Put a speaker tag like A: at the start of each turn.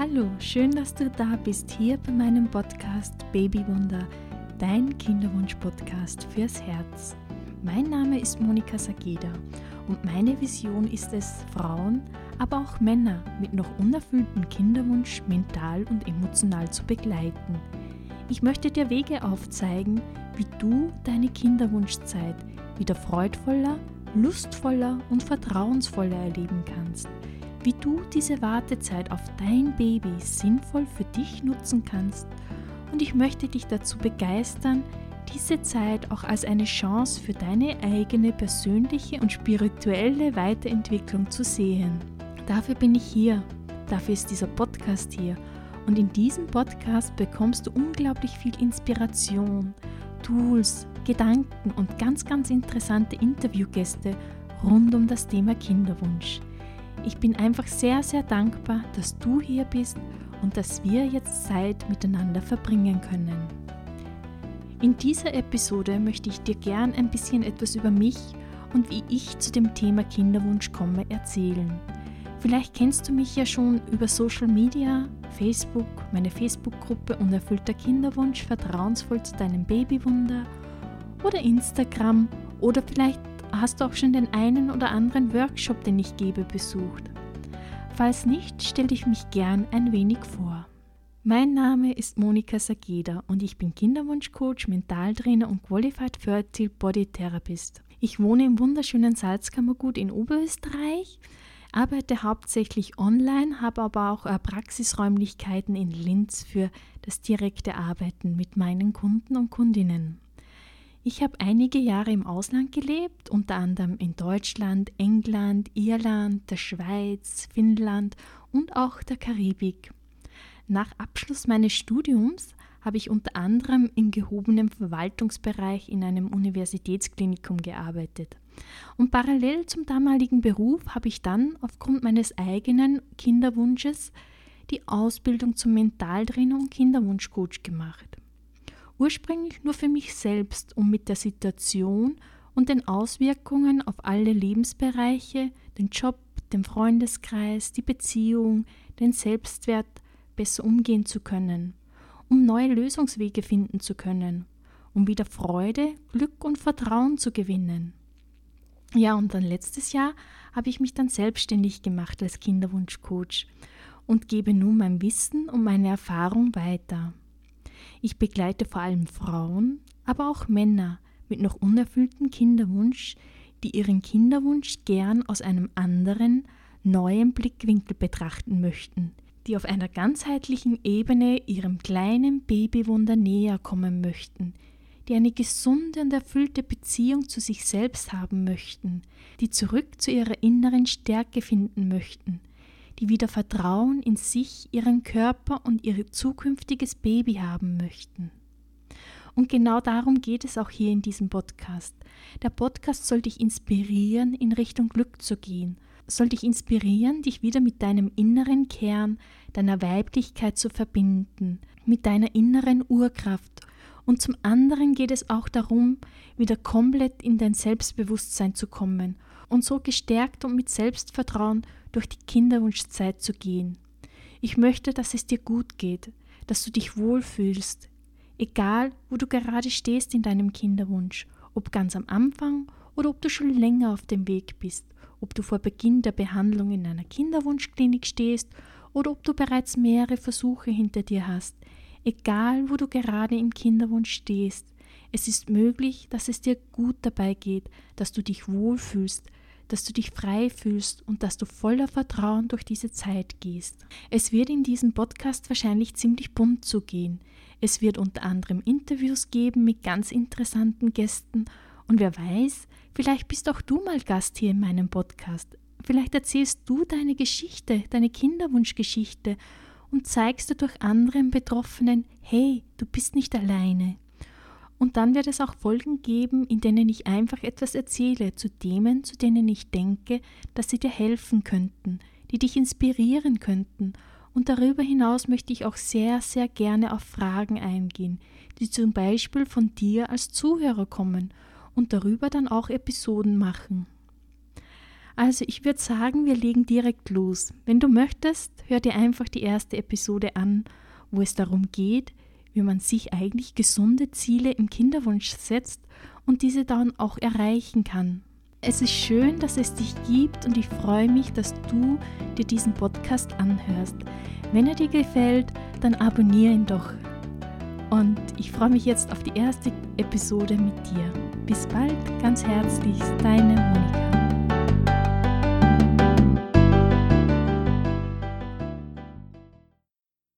A: Hallo, schön, dass du da bist hier bei meinem Podcast Babywunder, dein Kinderwunsch-Podcast fürs Herz. Mein Name ist Monika Sageda und meine Vision ist es, Frauen, aber auch Männer mit noch unerfülltem Kinderwunsch mental und emotional zu begleiten. Ich möchte dir Wege aufzeigen, wie du deine Kinderwunschzeit wieder freudvoller, lustvoller und vertrauensvoller erleben kannst wie du diese Wartezeit auf dein Baby sinnvoll für dich nutzen kannst und ich möchte dich dazu begeistern, diese Zeit auch als eine Chance für deine eigene persönliche und spirituelle Weiterentwicklung zu sehen. Dafür bin ich hier, dafür ist dieser Podcast hier und in diesem Podcast bekommst du unglaublich viel Inspiration, Tools, Gedanken und ganz, ganz interessante Interviewgäste rund um das Thema Kinderwunsch. Ich bin einfach sehr, sehr dankbar, dass du hier bist und dass wir jetzt Zeit miteinander verbringen können. In dieser Episode möchte ich dir gern ein bisschen etwas über mich und wie ich zu dem Thema Kinderwunsch komme erzählen. Vielleicht kennst du mich ja schon über Social Media, Facebook, meine Facebook-Gruppe Unerfüllter Kinderwunsch, vertrauensvoll zu deinem Babywunder oder Instagram oder vielleicht Hast du auch schon den einen oder anderen Workshop, den ich gebe, besucht? Falls nicht, stelle ich mich gern ein wenig vor. Mein Name ist Monika Sageda und ich bin Kinderwunschcoach, Mentaltrainer und Qualified Fertile Body Therapist. Ich wohne im wunderschönen Salzkammergut in Oberösterreich, arbeite hauptsächlich online, habe aber auch äh, Praxisräumlichkeiten in Linz für das direkte Arbeiten mit meinen Kunden und Kundinnen. Ich habe einige Jahre im Ausland gelebt, unter anderem in Deutschland, England, Irland, der Schweiz, Finnland und auch der Karibik. Nach Abschluss meines Studiums habe ich unter anderem im gehobenen Verwaltungsbereich in einem Universitätsklinikum gearbeitet. Und parallel zum damaligen Beruf habe ich dann aufgrund meines eigenen Kinderwunsches die Ausbildung zum Mentaltrainer und Kinderwunschcoach gemacht ursprünglich nur für mich selbst, um mit der Situation und den Auswirkungen auf alle Lebensbereiche, den Job, den Freundeskreis, die Beziehung, den Selbstwert besser umgehen zu können, um neue Lösungswege finden zu können, um wieder Freude, Glück und Vertrauen zu gewinnen. Ja, und dann letztes Jahr habe ich mich dann selbstständig gemacht als Kinderwunschcoach und gebe nun mein Wissen und meine Erfahrung weiter. Ich begleite vor allem Frauen, aber auch Männer mit noch unerfülltem Kinderwunsch, die ihren Kinderwunsch gern aus einem anderen, neuen Blickwinkel betrachten möchten, die auf einer ganzheitlichen Ebene ihrem kleinen Babywunder näher kommen möchten, die eine gesunde und erfüllte Beziehung zu sich selbst haben möchten, die zurück zu ihrer inneren Stärke finden möchten, die wieder Vertrauen in sich, ihren Körper und ihr zukünftiges Baby haben möchten. Und genau darum geht es auch hier in diesem Podcast. Der Podcast soll dich inspirieren, in Richtung Glück zu gehen, soll dich inspirieren, dich wieder mit deinem inneren Kern, deiner Weiblichkeit zu verbinden, mit deiner inneren Urkraft. Und zum anderen geht es auch darum, wieder komplett in dein Selbstbewusstsein zu kommen und so gestärkt und mit Selbstvertrauen durch die Kinderwunschzeit zu gehen. Ich möchte, dass es dir gut geht, dass du dich wohlfühlst, egal wo du gerade stehst in deinem Kinderwunsch, ob ganz am Anfang oder ob du schon länger auf dem Weg bist, ob du vor Beginn der Behandlung in einer Kinderwunschklinik stehst oder ob du bereits mehrere Versuche hinter dir hast, egal wo du gerade im Kinderwunsch stehst, es ist möglich, dass es dir gut dabei geht, dass du dich wohlfühlst, dass du dich frei fühlst und dass du voller Vertrauen durch diese Zeit gehst. Es wird in diesem Podcast wahrscheinlich ziemlich bunt zugehen. Es wird unter anderem Interviews geben mit ganz interessanten Gästen und wer weiß, vielleicht bist auch du mal Gast hier in meinem Podcast. Vielleicht erzählst du deine Geschichte, deine Kinderwunschgeschichte und zeigst dadurch anderen Betroffenen, hey, du bist nicht alleine. Und dann wird es auch Folgen geben, in denen ich einfach etwas erzähle zu Themen, zu denen ich denke, dass sie dir helfen könnten, die dich inspirieren könnten. Und darüber hinaus möchte ich auch sehr, sehr gerne auf Fragen eingehen, die zum Beispiel von dir als Zuhörer kommen und darüber dann auch Episoden machen. Also ich würde sagen, wir legen direkt los. Wenn du möchtest, hör dir einfach die erste Episode an, wo es darum geht, wie man sich eigentlich gesunde Ziele im Kinderwunsch setzt und diese dann auch erreichen kann. Es ist schön, dass es dich gibt und ich freue mich, dass du dir diesen Podcast anhörst. Wenn er dir gefällt, dann abonniere ihn doch. Und ich freue mich jetzt auf die erste Episode mit dir. Bis bald, ganz herzlich, deine Monika.